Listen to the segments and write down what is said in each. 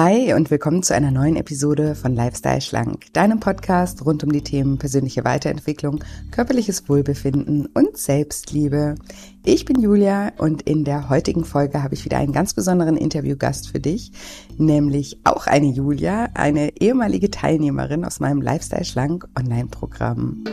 Hi und willkommen zu einer neuen Episode von Lifestyle Schlank, deinem Podcast rund um die Themen persönliche Weiterentwicklung, körperliches Wohlbefinden und Selbstliebe. Ich bin Julia und in der heutigen Folge habe ich wieder einen ganz besonderen Interviewgast für dich, nämlich auch eine Julia, eine ehemalige Teilnehmerin aus meinem Lifestyle Schlank Online-Programm.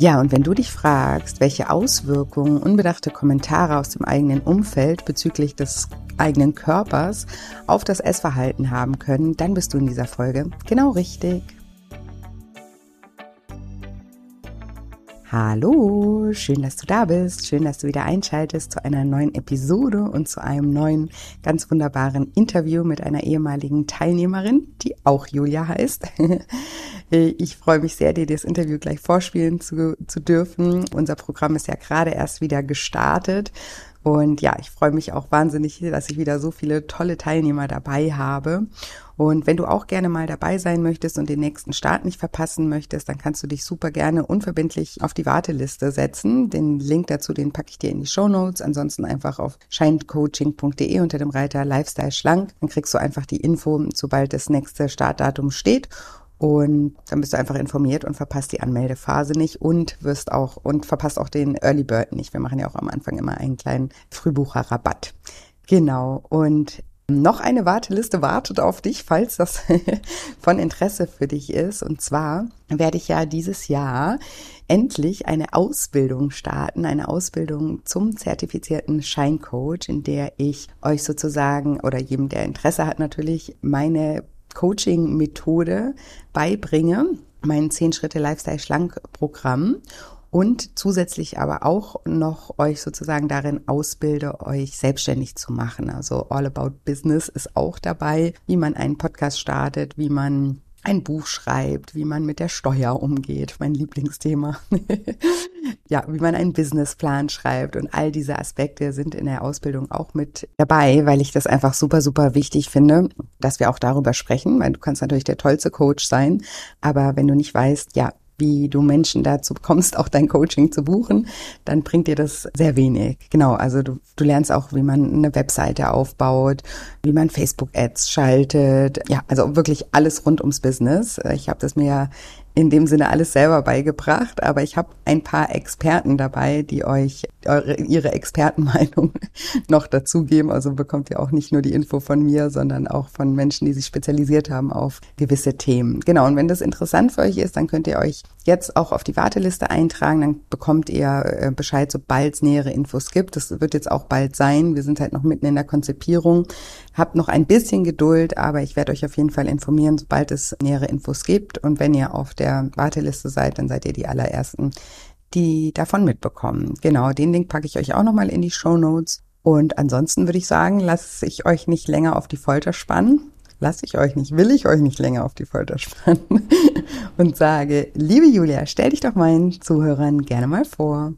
Ja, und wenn du dich fragst, welche Auswirkungen unbedachte Kommentare aus dem eigenen Umfeld bezüglich des eigenen Körpers auf das Essverhalten haben können, dann bist du in dieser Folge genau richtig. Hallo, schön, dass du da bist. Schön, dass du wieder einschaltest zu einer neuen Episode und zu einem neuen, ganz wunderbaren Interview mit einer ehemaligen Teilnehmerin, die auch Julia heißt. Ich freue mich sehr, dir das Interview gleich vorspielen zu, zu dürfen. Unser Programm ist ja gerade erst wieder gestartet. Und ja, ich freue mich auch wahnsinnig, dass ich wieder so viele tolle Teilnehmer dabei habe. Und wenn du auch gerne mal dabei sein möchtest und den nächsten Start nicht verpassen möchtest, dann kannst du dich super gerne unverbindlich auf die Warteliste setzen. Den Link dazu, den packe ich dir in die Show Notes. Ansonsten einfach auf shinecoaching.de unter dem Reiter Lifestyle Schlank. Dann kriegst du einfach die Info, sobald das nächste Startdatum steht. Und dann bist du einfach informiert und verpasst die Anmeldephase nicht und wirst auch und verpasst auch den Early Bird nicht. Wir machen ja auch am Anfang immer einen kleinen Frühbucherrabatt. Genau. Und noch eine Warteliste wartet auf dich, falls das von Interesse für dich ist. Und zwar werde ich ja dieses Jahr endlich eine Ausbildung starten, eine Ausbildung zum zertifizierten Scheincoach, in der ich euch sozusagen oder jedem, der Interesse hat, natürlich meine Coaching-Methode beibringe, mein 10 Schritte Lifestyle Schlank Programm und zusätzlich aber auch noch euch sozusagen darin ausbilde, euch selbstständig zu machen. Also All About Business ist auch dabei, wie man einen Podcast startet, wie man ein Buch schreibt, wie man mit der Steuer umgeht, mein Lieblingsthema. ja, wie man einen Businessplan schreibt und all diese Aspekte sind in der Ausbildung auch mit dabei, weil ich das einfach super, super wichtig finde, dass wir auch darüber sprechen, weil du kannst natürlich der tollste Coach sein, aber wenn du nicht weißt, ja, wie du Menschen dazu bekommst, auch dein Coaching zu buchen, dann bringt dir das sehr wenig. Genau, also du, du lernst auch, wie man eine Webseite aufbaut, wie man Facebook-Ads schaltet. Ja, also wirklich alles rund ums Business. Ich habe das mir ja in dem Sinne alles selber beigebracht, aber ich habe ein paar Experten dabei, die euch eure, ihre Expertenmeinung noch dazugeben. Also bekommt ihr auch nicht nur die Info von mir, sondern auch von Menschen, die sich spezialisiert haben auf gewisse Themen. Genau, und wenn das interessant für euch ist, dann könnt ihr euch jetzt auch auf die Warteliste eintragen. Dann bekommt ihr äh, Bescheid, sobald es nähere Infos gibt. Das wird jetzt auch bald sein. Wir sind halt noch mitten in der Konzipierung. Habt noch ein bisschen Geduld, aber ich werde euch auf jeden Fall informieren, sobald es nähere Infos gibt. Und wenn ihr auf der Warteliste seid, dann seid ihr die allerersten, die davon mitbekommen. Genau, den Link packe ich euch auch nochmal in die Show Notes. Und ansonsten würde ich sagen, lasse ich euch nicht länger auf die Folter spannen. Lasse ich euch nicht, will ich euch nicht länger auf die Folter spannen und sage, liebe Julia, stell dich doch meinen Zuhörern gerne mal vor.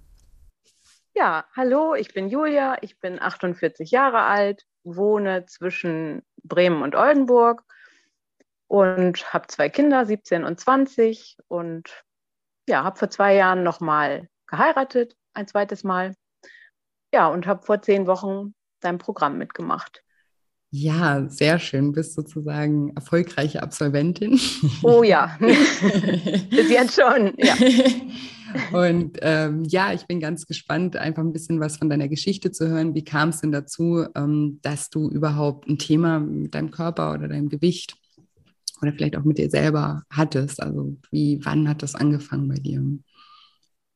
Ja, hallo, ich bin Julia, ich bin 48 Jahre alt, wohne zwischen Bremen und Oldenburg und habe zwei Kinder, 17 und 20 und ja, habe vor zwei Jahren nochmal geheiratet, ein zweites Mal. Ja, und habe vor zehn Wochen dein Programm mitgemacht. Ja, sehr schön. Bist sozusagen erfolgreiche Absolventin. Oh ja, bis jetzt schon, ja. Und ähm, ja, ich bin ganz gespannt, einfach ein bisschen was von deiner Geschichte zu hören. Wie kam es denn dazu, ähm, dass du überhaupt ein Thema mit deinem Körper oder deinem Gewicht oder vielleicht auch mit dir selber hattest? Also wie, wann hat das angefangen bei dir?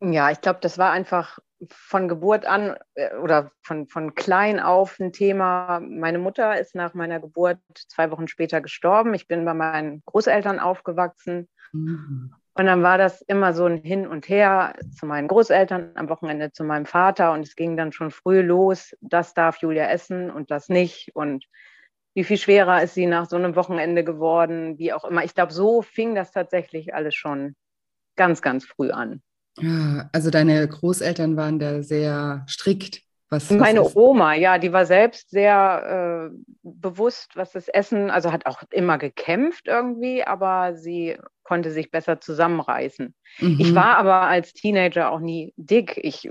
Ja, ich glaube, das war einfach von Geburt an äh, oder von, von klein auf ein Thema. Meine Mutter ist nach meiner Geburt zwei Wochen später gestorben. Ich bin bei meinen Großeltern aufgewachsen. Mhm. Und dann war das immer so ein Hin und Her zu meinen Großeltern, am Wochenende zu meinem Vater. Und es ging dann schon früh los, das darf Julia essen und das nicht. Und wie viel schwerer ist sie nach so einem Wochenende geworden, wie auch immer. Ich glaube, so fing das tatsächlich alles schon ganz, ganz früh an. Ja, also deine Großeltern waren da sehr strikt Was, Meine was Oma, ja, die war selbst sehr äh, bewusst, was das Essen, also hat auch immer gekämpft irgendwie, aber sie konnte sich besser zusammenreißen. Mhm. Ich war aber als Teenager auch nie dick. Ich,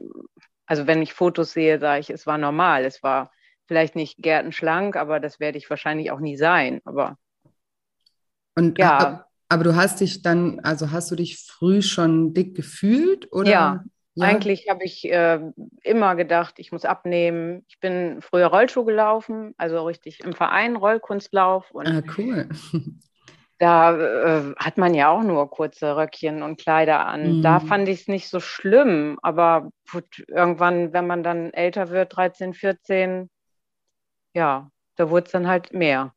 also wenn ich Fotos sehe, sage ich, es war normal. Es war vielleicht nicht gärtenschlank, aber das werde ich wahrscheinlich auch nie sein. Aber und ja. Aber du hast dich dann, also hast du dich früh schon dick gefühlt oder? Ja, ja. Eigentlich habe ich äh, immer gedacht, ich muss abnehmen. Ich bin früher Rollschuh gelaufen, also richtig im Verein Rollkunstlauf. Und ah, cool. Da äh, hat man ja auch nur kurze Röckchen und Kleider an. Mhm. Da fand ich es nicht so schlimm, aber gut, irgendwann, wenn man dann älter wird, 13, 14, ja, da wurde es dann halt mehr.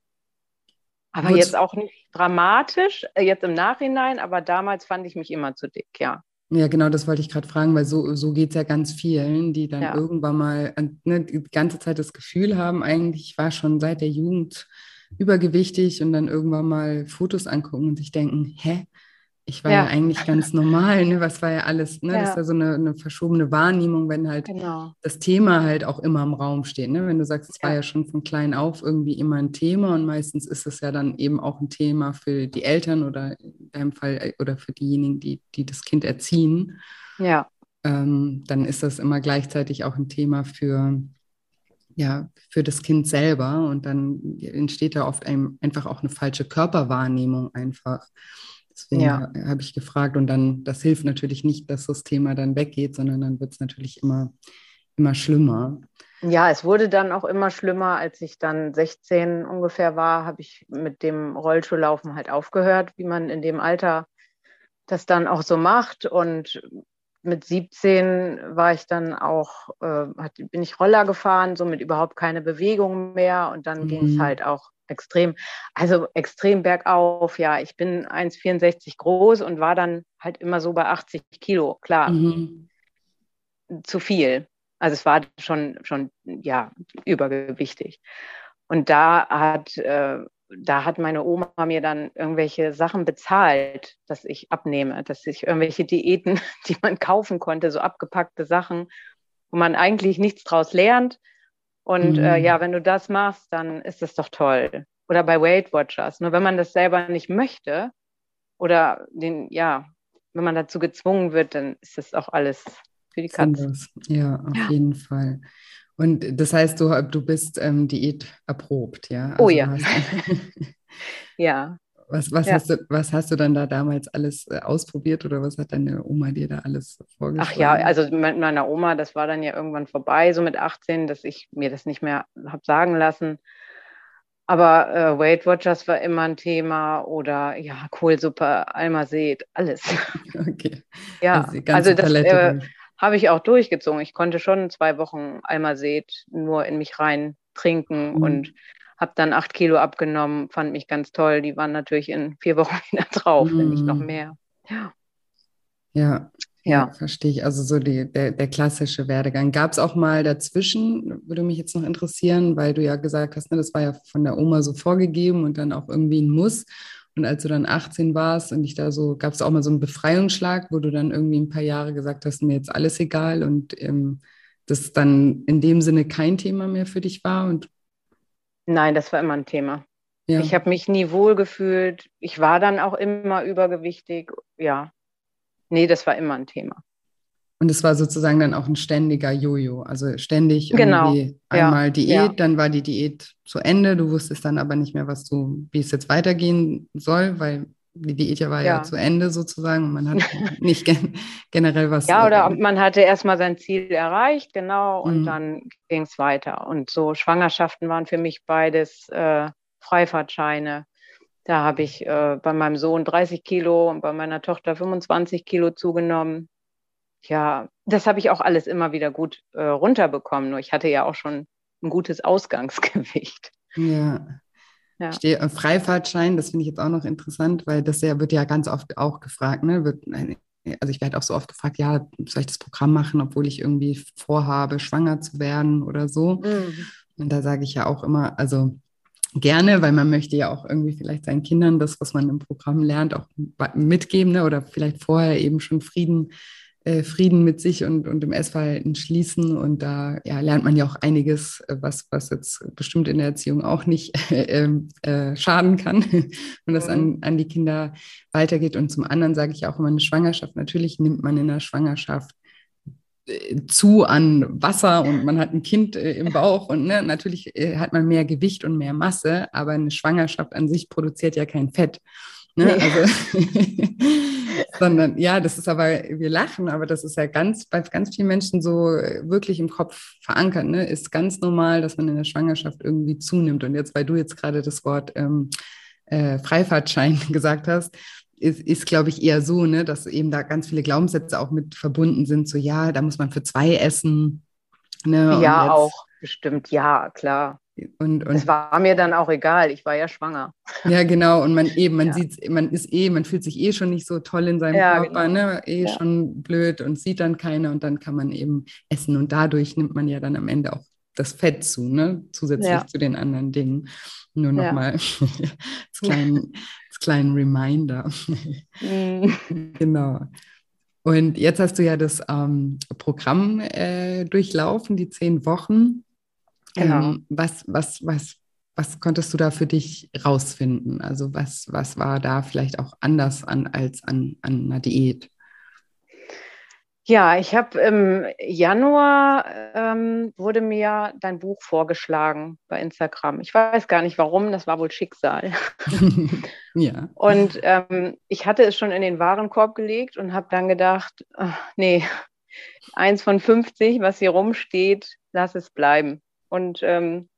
Aber jetzt auch nicht dramatisch, äh, jetzt im Nachhinein, aber damals fand ich mich immer zu dick, ja. Ja, genau, das wollte ich gerade fragen, weil so, so geht es ja ganz vielen, die dann ja. irgendwann mal äh, ne, die ganze Zeit das Gefühl haben, eigentlich war schon seit der Jugend übergewichtig und dann irgendwann mal Fotos angucken und sich denken, hä, ich war ja, ja eigentlich ganz normal, ne? Was war ja alles, ne? Ja. Das ist ja so eine, eine, verschobene Wahrnehmung, wenn halt genau. das Thema halt auch immer im Raum steht. Ne? Wenn du sagst, es war ja schon von klein auf irgendwie immer ein Thema und meistens ist es ja dann eben auch ein Thema für die Eltern oder in deinem Fall äh, oder für diejenigen, die, die das Kind erziehen. Ja. Ähm, dann ist das immer gleichzeitig auch ein Thema für, ja, für das Kind selber und dann entsteht da oft ein, einfach auch eine falsche Körperwahrnehmung einfach. Deswegen ja. habe ich gefragt und dann, das hilft natürlich nicht, dass das Thema dann weggeht, sondern dann wird es natürlich immer, immer schlimmer. Ja, es wurde dann auch immer schlimmer. Als ich dann 16 ungefähr war, habe ich mit dem Rollschuhlaufen halt aufgehört, wie man in dem Alter das dann auch so macht. Und mit 17 war ich dann auch, äh, bin ich Roller gefahren, so mit überhaupt keine Bewegung mehr. Und dann mhm. ging es halt auch extrem, also extrem bergauf. Ja, ich bin 1,64 groß und war dann halt immer so bei 80 Kilo. Klar, mhm. zu viel. Also es war schon, schon ja, übergewichtig. Und da hat, äh, da hat meine Oma mir dann irgendwelche Sachen bezahlt, dass ich abnehme, dass ich irgendwelche Diäten, die man kaufen konnte, so abgepackte Sachen, wo man eigentlich nichts draus lernt, und äh, mhm. äh, ja, wenn du das machst, dann ist das doch toll. Oder bei Weight Watchers. Nur wenn man das selber nicht möchte oder den, ja, wenn man dazu gezwungen wird, dann ist das auch alles für die Katze. Ja, auf ja. jeden Fall. Und das heißt, du, du bist ähm, Diät erprobt, ja? Oh also oh ja. ja. Was, was, ja. hast du, was hast du dann da damals alles äh, ausprobiert oder was hat deine Oma dir da alles vorgeschlagen? Ach ja, also mit meiner Oma, das war dann ja irgendwann vorbei, so mit 18, dass ich mir das nicht mehr habe sagen lassen. Aber äh, Weight Watchers war immer ein Thema oder ja, Kohlsuppe, Almased, alles. Okay. ja, also, also das äh, habe ich auch durchgezogen. Ich konnte schon zwei Wochen Almased nur in mich rein trinken mhm. und habe dann acht Kilo abgenommen, fand mich ganz toll. Die waren natürlich in vier Wochen wieder drauf, mm. wenn nicht noch mhm. mehr. Ja. Ja, ja. verstehe ich. Also so die, der, der klassische Werdegang. Gab es auch mal dazwischen, würde mich jetzt noch interessieren, weil du ja gesagt hast, ne, das war ja von der Oma so vorgegeben und dann auch irgendwie ein Muss. Und als du dann 18 warst und ich da so, gab es auch mal so einen Befreiungsschlag, wo du dann irgendwie ein paar Jahre gesagt hast, mir jetzt alles egal und ähm, das dann in dem Sinne kein Thema mehr für dich war und Nein, das war immer ein Thema. Ja. Ich habe mich nie wohl gefühlt. Ich war dann auch immer übergewichtig. Ja. Nee, das war immer ein Thema. Und es war sozusagen dann auch ein ständiger Jojo. Also ständig genau. irgendwie einmal ja. Diät, ja. dann war die Diät zu Ende. Du wusstest dann aber nicht mehr, was du, wie es jetzt weitergehen soll, weil die Diät ja war ja. ja zu Ende sozusagen und man hat nicht gen generell was. Ja, oder man hatte erstmal sein Ziel erreicht, genau, und mhm. dann ging es weiter. Und so Schwangerschaften waren für mich beides äh, Freifahrtscheine. Da habe ich äh, bei meinem Sohn 30 Kilo und bei meiner Tochter 25 Kilo zugenommen. Ja, das habe ich auch alles immer wieder gut äh, runterbekommen. Nur ich hatte ja auch schon ein gutes Ausgangsgewicht. Ja. Ja. Stehe, äh, Freifahrtschein, das finde ich jetzt auch noch interessant, weil das ja, wird ja ganz oft auch gefragt, ne? Wird, also ich werde auch so oft gefragt, ja, soll ich das Programm machen, obwohl ich irgendwie vorhabe, schwanger zu werden oder so. Mhm. Und da sage ich ja auch immer, also gerne, weil man möchte ja auch irgendwie vielleicht seinen Kindern das, was man im Programm lernt, auch mitgeben ne? oder vielleicht vorher eben schon Frieden äh, Frieden mit sich und, und dem Essverhalten schließen. Und da ja, lernt man ja auch einiges, äh, was, was jetzt bestimmt in der Erziehung auch nicht äh, äh, schaden kann, wenn das an, mhm. an die Kinder weitergeht. Und zum anderen sage ich auch immer eine Schwangerschaft. Natürlich nimmt man in der Schwangerschaft äh, zu an Wasser und man hat ein Kind äh, im Bauch und ne, natürlich äh, hat man mehr Gewicht und mehr Masse, aber eine Schwangerschaft an sich produziert ja kein Fett. Ne? Nee. Also, sondern ja, das ist aber, wir lachen, aber das ist ja ganz, bei ganz vielen Menschen so äh, wirklich im Kopf verankert, ne? ist ganz normal, dass man in der Schwangerschaft irgendwie zunimmt. Und jetzt, weil du jetzt gerade das Wort ähm, äh, Freifahrtschein gesagt hast, ist, ist glaube ich, eher so, ne, dass eben da ganz viele Glaubenssätze auch mit verbunden sind, so ja, da muss man für zwei essen. Ne? Ja, jetzt, auch, bestimmt, ja, klar. Und, und es war mir dann auch egal, ich war ja schwanger. Ja, genau. Und man eben, man ja. sieht, man ist eh, man fühlt sich eh schon nicht so toll in seinem ja, Körper, genau. ne? Eh ja. schon blöd und sieht dann keiner und dann kann man eben essen. Und dadurch nimmt man ja dann am Ende auch das Fett zu, ne? Zusätzlich zu den anderen Dingen. Nur nochmal als, kleinen, als kleinen Reminder. Mhm. genau. Und jetzt hast du ja das ähm, Programm äh, durchlaufen, die zehn Wochen. Genau. Ähm, was, was, was, was konntest du da für dich rausfinden? Also was, was war da vielleicht auch anders an, als an, an einer Diät? Ja, ich habe im Januar ähm, wurde mir dein Buch vorgeschlagen bei Instagram. Ich weiß gar nicht warum, das war wohl Schicksal. ja. Und ähm, ich hatte es schon in den Warenkorb gelegt und habe dann gedacht, ach, nee, eins von 50, was hier rumsteht, lass es bleiben. Und ähm,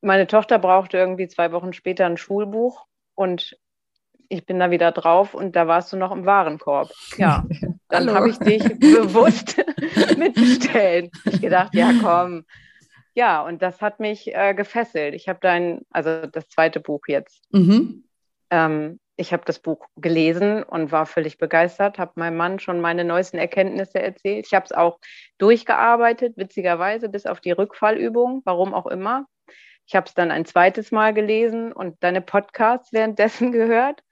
meine Tochter brauchte irgendwie zwei Wochen später ein Schulbuch und ich bin da wieder drauf und da warst du noch im Warenkorb. Ja, dann habe ich dich bewusst mitbestellt. Ich gedacht, ja komm. Ja, und das hat mich äh, gefesselt. Ich habe dein, also das zweite Buch jetzt. Mhm. Ähm, ich habe das Buch gelesen und war völlig begeistert, habe meinem Mann schon meine neuesten Erkenntnisse erzählt. Ich habe es auch durchgearbeitet, witzigerweise, bis auf die Rückfallübung, warum auch immer. Ich habe es dann ein zweites Mal gelesen und deine Podcasts währenddessen gehört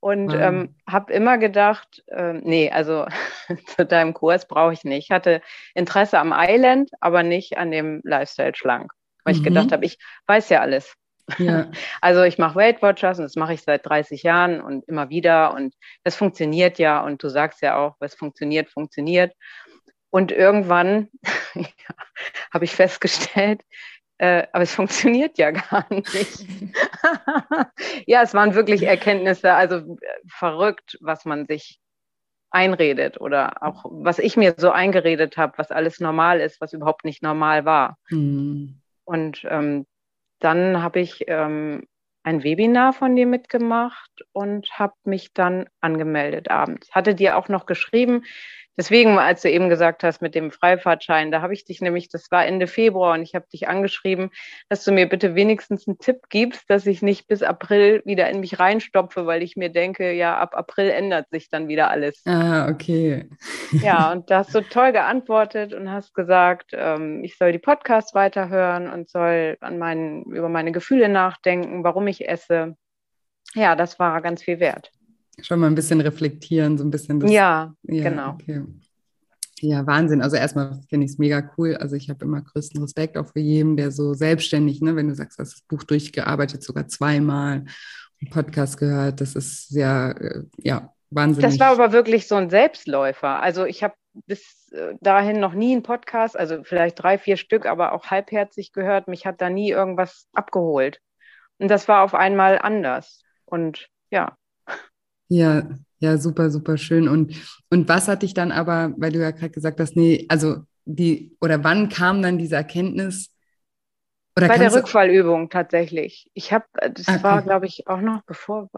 und mhm. ähm, habe immer gedacht, äh, nee, also zu deinem Kurs brauche ich nicht. Ich hatte Interesse am Island, aber nicht an dem Lifestyle schlank, weil mhm. ich gedacht habe, ich weiß ja alles. Ja. Also ich mache Weight Watchers und das mache ich seit 30 Jahren und immer wieder und das funktioniert ja und du sagst ja auch, was funktioniert, funktioniert. Und irgendwann ja, habe ich festgestellt, äh, aber es funktioniert ja gar nicht. ja, es waren wirklich Erkenntnisse, also äh, verrückt, was man sich einredet oder auch was ich mir so eingeredet habe, was alles normal ist, was überhaupt nicht normal war. Mhm. Und ähm, dann habe ich ähm, ein Webinar von dir mitgemacht und habe mich dann angemeldet abends. Hatte dir auch noch geschrieben, Deswegen, als du eben gesagt hast mit dem Freifahrtschein, da habe ich dich nämlich, das war Ende Februar und ich habe dich angeschrieben, dass du mir bitte wenigstens einen Tipp gibst, dass ich nicht bis April wieder in mich reinstopfe, weil ich mir denke, ja, ab April ändert sich dann wieder alles. Ah, okay. Ja, und da hast du toll geantwortet und hast gesagt, ähm, ich soll die Podcasts weiterhören und soll an meinen, über meine Gefühle nachdenken, warum ich esse. Ja, das war ganz viel wert schon mal ein bisschen reflektieren, so ein bisschen. Das, ja, ja, genau. Okay. Ja, Wahnsinn. Also erstmal finde ich es mega cool. Also ich habe immer größten Respekt auch für jeden, der so selbstständig, ne, wenn du sagst, du hast das Buch durchgearbeitet, sogar zweimal, einen Podcast gehört, das ist sehr, äh, ja, wahnsinnig. Das war aber wirklich so ein Selbstläufer. Also ich habe bis äh, dahin noch nie einen Podcast, also vielleicht drei, vier Stück, aber auch halbherzig gehört. Mich hat da nie irgendwas abgeholt. Und das war auf einmal anders. Und ja, ja, ja, super, super schön. Und, und was hat dich dann aber, weil du ja gerade gesagt hast, nee, also die, oder wann kam dann diese Erkenntnis? Oder Bei der Rückfallübung tatsächlich. Ich habe, das okay. war, glaube ich, auch noch bevor.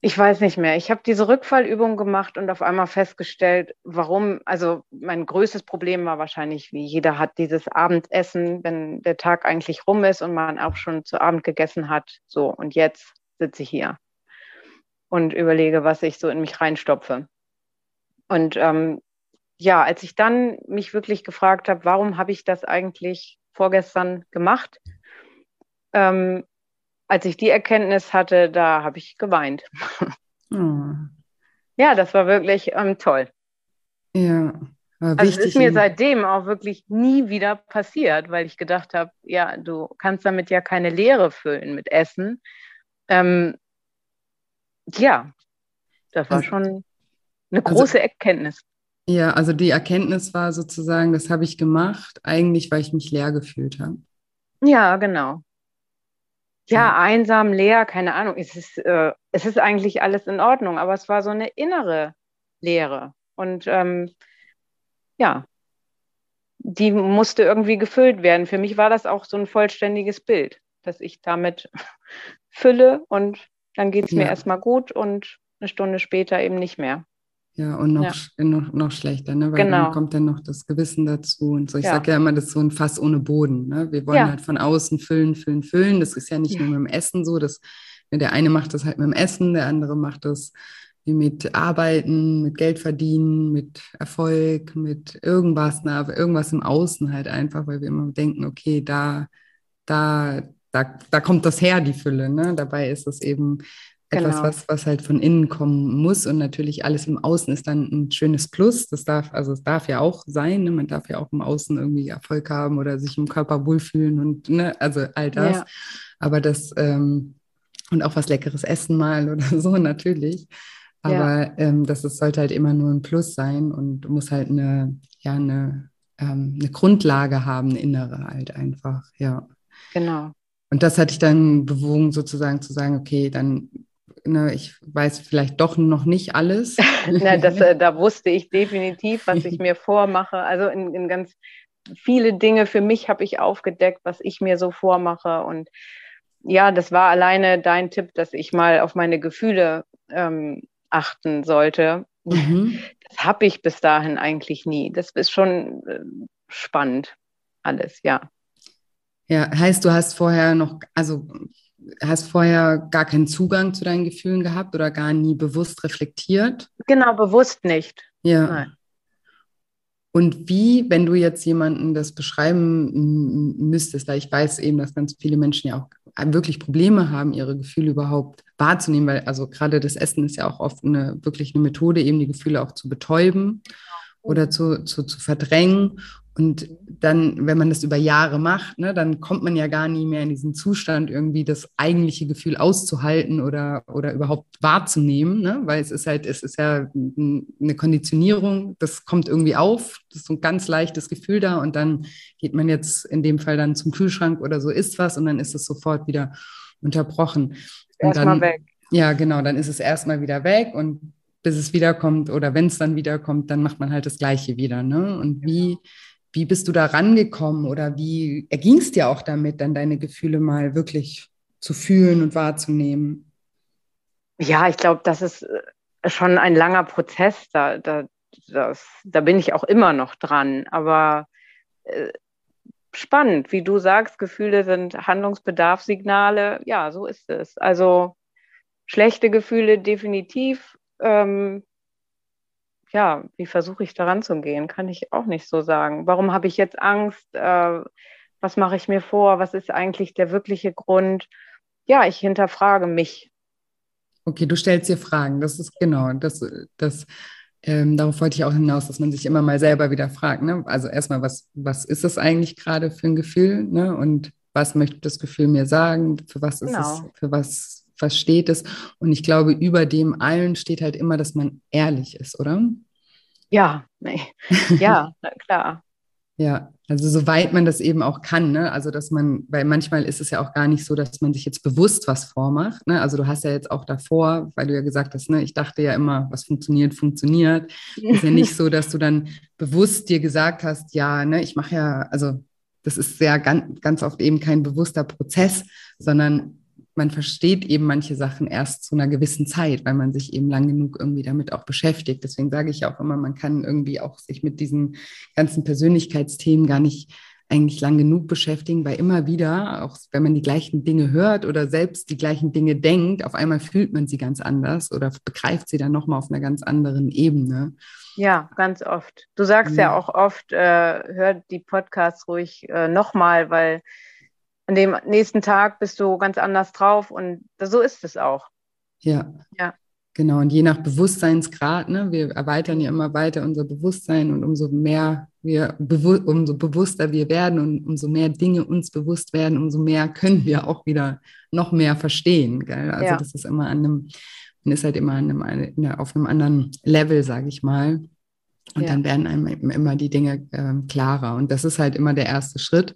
Ich weiß nicht mehr. Ich habe diese Rückfallübung gemacht und auf einmal festgestellt, warum, also mein größtes Problem war wahrscheinlich, wie jeder hat, dieses Abendessen, wenn der Tag eigentlich rum ist und man auch schon zu Abend gegessen hat. So, und jetzt sitze ich hier und überlege, was ich so in mich reinstopfe. Und ähm, ja, als ich dann mich wirklich gefragt habe, warum habe ich das eigentlich vorgestern gemacht, ähm, als ich die Erkenntnis hatte, da habe ich geweint. Oh. ja, das war wirklich ähm, toll. Ja. Also es ist mir seitdem auch wirklich nie wieder passiert, weil ich gedacht habe, ja, du kannst damit ja keine Leere füllen mit Essen. Ähm, ja, das war also, schon eine also große also, Erkenntnis. Ja, also die Erkenntnis war sozusagen, das habe ich gemacht, eigentlich, weil ich mich leer gefühlt habe. Ja, genau. Ja, ja. einsam, leer, keine Ahnung. Es ist, äh, es ist eigentlich alles in Ordnung, aber es war so eine innere Leere. Und ähm, ja, die musste irgendwie gefüllt werden. Für mich war das auch so ein vollständiges Bild, dass ich damit fülle und dann geht es mir erstmal gut und eine Stunde später eben nicht mehr. Ja, und noch, ja. noch, noch schlechter, ne? weil genau. dann kommt dann noch das Gewissen dazu und so. Ich ja. sage ja immer, das ist so ein Fass ohne Boden. Ne? Wir wollen ja. halt von außen füllen, füllen, füllen. Das ist ja nicht nur mit dem Essen so. Dass, der eine macht das halt mit dem Essen, der andere macht das mit Arbeiten, mit Geld verdienen, mit Erfolg, mit irgendwas, ne, irgendwas im Außen halt einfach, weil wir immer denken, okay, da, da, da, da kommt das her, die Fülle. Ne? Dabei ist es eben etwas, genau. was, was halt von innen kommen muss und natürlich alles im Außen ist dann ein schönes Plus. Das darf, also es darf ja auch sein, ne? man darf ja auch im Außen irgendwie Erfolg haben oder sich im Körper wohlfühlen und ne, also all das. Ja. Aber das ähm, und auch was leckeres Essen mal oder so natürlich. Aber ja. ähm, das ist, sollte halt immer nur ein Plus sein und muss halt eine, ja, eine, ähm, eine Grundlage haben, eine innere halt einfach, ja. Genau. Und das hatte ich dann bewogen, sozusagen zu sagen, okay, dann, ne, ich weiß vielleicht doch noch nicht alles. Na, das, äh, da wusste ich definitiv, was ich mir vormache. Also in, in ganz viele Dinge für mich habe ich aufgedeckt, was ich mir so vormache. Und ja, das war alleine dein Tipp, dass ich mal auf meine Gefühle ähm, achten sollte. Mhm. Das habe ich bis dahin eigentlich nie. Das ist schon äh, spannend, alles, ja. Ja, heißt, du hast vorher noch, also hast vorher gar keinen Zugang zu deinen Gefühlen gehabt oder gar nie bewusst reflektiert? Genau, bewusst nicht. Ja. Nein. Und wie, wenn du jetzt jemanden das beschreiben müsstest, weil ich weiß eben, dass ganz viele Menschen ja auch wirklich Probleme haben, ihre Gefühle überhaupt wahrzunehmen, weil also gerade das Essen ist ja auch oft eine wirklich eine Methode, eben die Gefühle auch zu betäuben oder zu, zu, zu verdrängen. Und dann, wenn man das über Jahre macht, ne, dann kommt man ja gar nie mehr in diesen Zustand, irgendwie das eigentliche Gefühl auszuhalten oder, oder überhaupt wahrzunehmen, ne? weil es ist halt, es ist ja eine Konditionierung, das kommt irgendwie auf, das ist so ein ganz leichtes Gefühl da und dann geht man jetzt in dem Fall dann zum Kühlschrank oder so, isst was und dann ist es sofort wieder unterbrochen. Erstmal weg. Ja, genau, dann ist es erstmal wieder weg und bis es wiederkommt oder wenn es dann wiederkommt, dann macht man halt das Gleiche wieder. Ne? Und wie wie bist du da rangekommen oder wie erging es dir auch damit, dann deine Gefühle mal wirklich zu fühlen und wahrzunehmen? Ja, ich glaube, das ist äh, schon ein langer Prozess. Da, da, das, da bin ich auch immer noch dran. Aber äh, spannend, wie du sagst, Gefühle sind Handlungsbedarfssignale. Ja, so ist es. Also schlechte Gefühle definitiv. Ähm, ja, wie versuche ich daran zu gehen? Kann ich auch nicht so sagen. Warum habe ich jetzt Angst? Äh, was mache ich mir vor? Was ist eigentlich der wirkliche Grund? Ja, ich hinterfrage mich. Okay, du stellst dir Fragen. Das ist genau, das, das, ähm, darauf wollte ich auch hinaus, dass man sich immer mal selber wieder fragt. Ne? Also erstmal, was, was ist es eigentlich gerade für ein Gefühl? Ne? Und was möchte das Gefühl mir sagen? Für was ist genau. es, für was was steht es? Und ich glaube, über dem allen steht halt immer, dass man ehrlich ist, oder? Ja, nee. ja, klar. Ja, also soweit man das eben auch kann, ne? Also dass man, weil manchmal ist es ja auch gar nicht so, dass man sich jetzt bewusst was vormacht. Ne? Also du hast ja jetzt auch davor, weil du ja gesagt hast, ne, ich dachte ja immer, was funktioniert, funktioniert. ist ja nicht so, dass du dann bewusst dir gesagt hast, ja, ne, ich mache ja, also das ist ja ganz, ganz oft eben kein bewusster Prozess, sondern man versteht eben manche Sachen erst zu einer gewissen Zeit, weil man sich eben lang genug irgendwie damit auch beschäftigt. Deswegen sage ich auch immer, man kann irgendwie auch sich mit diesen ganzen Persönlichkeitsthemen gar nicht eigentlich lang genug beschäftigen, weil immer wieder, auch wenn man die gleichen Dinge hört oder selbst die gleichen Dinge denkt, auf einmal fühlt man sie ganz anders oder begreift sie dann nochmal auf einer ganz anderen Ebene. Ja, ganz oft. Du sagst ja, ja auch oft, äh, hört die Podcasts ruhig äh, nochmal, weil an dem nächsten Tag bist du ganz anders drauf und so ist es auch. Ja. Ja. Genau, und je nach Bewusstseinsgrad, ne, wir erweitern ja immer weiter unser Bewusstsein und umso mehr wir, umso bewusster wir werden und umso mehr Dinge uns bewusst werden, umso mehr können wir auch wieder noch mehr verstehen. Gell? Also ja. das ist immer an einem, man ist halt immer an einem, auf einem anderen Level, sage ich mal. Und ja. dann werden einem immer die Dinge äh, klarer. Und das ist halt immer der erste Schritt,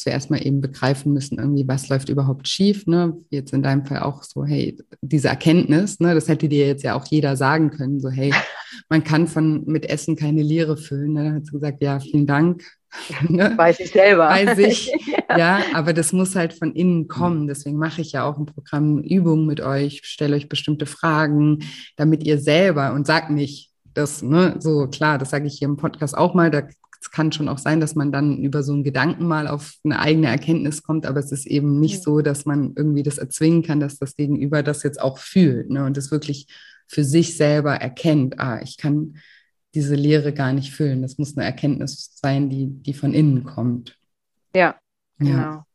dass wir erstmal eben begreifen müssen, irgendwie, was läuft überhaupt schief. Ne? Jetzt in deinem Fall auch so, hey, diese Erkenntnis, ne, das hätte dir jetzt ja auch jeder sagen können, so, hey, man kann von mit Essen keine Leere füllen. Ne? Dann hat sie gesagt, ja, vielen Dank. ne? Weiß ich selber. Weiß ich, ja. ja, aber das muss halt von innen kommen. Deswegen mache ich ja auch ein Programm Übungen mit euch, stelle euch bestimmte Fragen, damit ihr selber und sagt nicht, das, ne, so klar, das sage ich hier im Podcast auch mal, da es kann schon auch sein, dass man dann über so einen Gedanken mal auf eine eigene Erkenntnis kommt, aber es ist eben nicht so, dass man irgendwie das erzwingen kann, dass das Gegenüber das jetzt auch fühlt ne, und das wirklich für sich selber erkennt. Ah, ich kann diese Lehre gar nicht füllen. Das muss eine Erkenntnis sein, die, die von innen kommt. Ja, genau. Ja.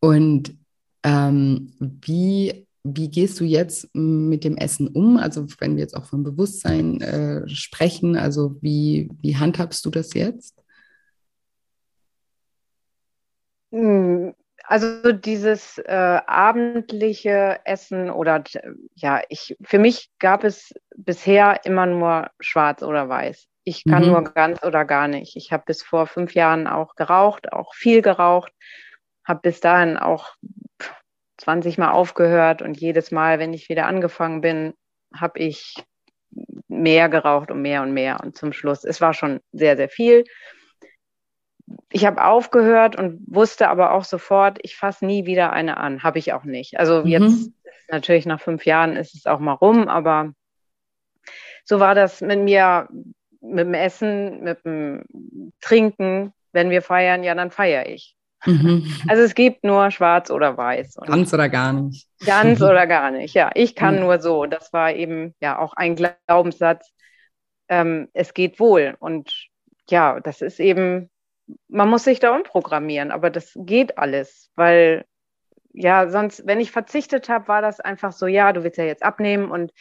Und ähm, wie wie gehst du jetzt mit dem Essen um? Also wenn wir jetzt auch vom Bewusstsein äh, sprechen, also wie, wie handhabst du das jetzt? Hm, also dieses äh, abendliche Essen oder ja, ich für mich gab es bisher immer nur schwarz oder weiß. Ich kann mhm. nur ganz oder gar nicht. Ich habe bis vor fünf Jahren auch geraucht, auch viel geraucht, habe bis dahin auch 20 Mal aufgehört und jedes Mal, wenn ich wieder angefangen bin, habe ich mehr geraucht und mehr und mehr. Und zum Schluss, es war schon sehr, sehr viel. Ich habe aufgehört und wusste aber auch sofort, ich fasse nie wieder eine an. Habe ich auch nicht. Also mhm. jetzt natürlich nach fünf Jahren ist es auch mal rum, aber so war das mit mir, mit dem Essen, mit dem Trinken. Wenn wir feiern, ja, dann feiere ich. Mhm. Also es gibt nur schwarz oder weiß. ganz oder gar nicht. Ganz oder gar nicht, ja. Ich kann mhm. nur so. Das war eben ja auch ein Glaubenssatz. Ähm, es geht wohl. Und ja, das ist eben, man muss sich da umprogrammieren, aber das geht alles, weil ja, sonst, wenn ich verzichtet habe, war das einfach so, ja, du willst ja jetzt abnehmen und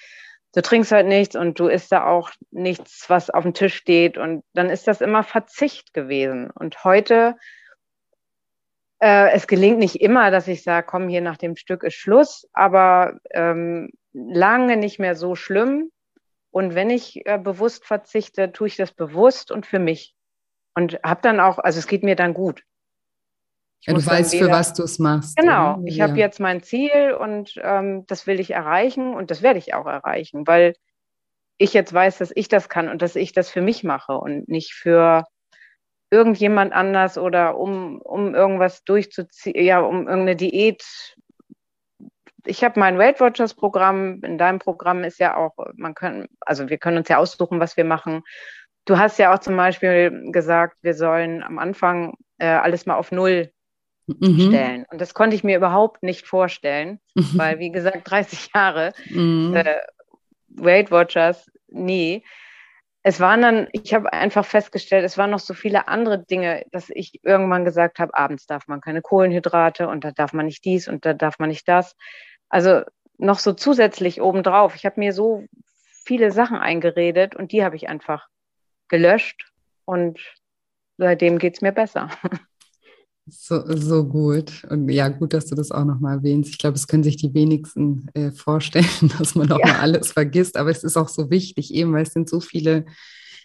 du trinkst halt nichts und du isst da auch nichts, was auf dem Tisch steht. Und dann ist das immer Verzicht gewesen. Und heute äh, es gelingt nicht immer, dass ich sage, komm, hier nach dem Stück ist Schluss, aber ähm, lange nicht mehr so schlimm. Und wenn ich äh, bewusst verzichte, tue ich das bewusst und für mich. Und habe dann auch, also es geht mir dann gut. Ja, du weißt, wieder, für was du es machst. Genau, ich ja. habe jetzt mein Ziel und ähm, das will ich erreichen und das werde ich auch erreichen, weil ich jetzt weiß, dass ich das kann und dass ich das für mich mache und nicht für irgendjemand anders oder um, um irgendwas durchzuziehen, ja, um irgendeine Diät. Ich habe mein Weight Watchers Programm, in deinem Programm ist ja auch, man kann, also wir können uns ja aussuchen, was wir machen. Du hast ja auch zum Beispiel gesagt, wir sollen am Anfang äh, alles mal auf Null mhm. stellen. Und das konnte ich mir überhaupt nicht vorstellen, mhm. weil, wie gesagt, 30 Jahre mhm. äh, Weight Watchers, nie es waren dann, ich habe einfach festgestellt, es waren noch so viele andere Dinge, dass ich irgendwann gesagt habe, abends darf man keine Kohlenhydrate und da darf man nicht dies und da darf man nicht das. Also noch so zusätzlich obendrauf. Ich habe mir so viele Sachen eingeredet und die habe ich einfach gelöscht und seitdem geht es mir besser. So, so gut. Und ja, gut, dass du das auch nochmal erwähnst. Ich glaube, es können sich die wenigsten äh, vorstellen, dass man nochmal ja. alles vergisst. Aber es ist auch so wichtig, eben weil es sind so viele,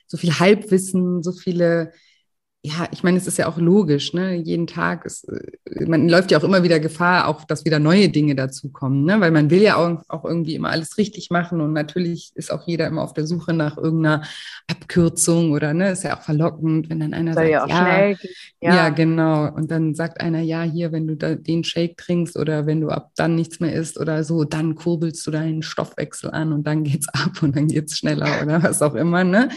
so viel Halbwissen, so viele ja, ich meine, es ist ja auch logisch, ne? Jeden Tag ist, äh, man läuft ja auch immer wieder Gefahr, auch dass wieder neue Dinge dazukommen, ne? Weil man will ja auch, auch irgendwie immer alles richtig machen und natürlich ist auch jeder immer auf der Suche nach irgendeiner Abkürzung oder ne, ist ja auch verlockend, wenn dann einer Soll sagt, ja, ja, ja, genau. Und dann sagt einer, ja, hier, wenn du da den Shake trinkst oder wenn du ab dann nichts mehr isst oder so, dann kurbelst du deinen Stoffwechsel an und dann geht's ab und dann geht's schneller oder was auch immer, ne?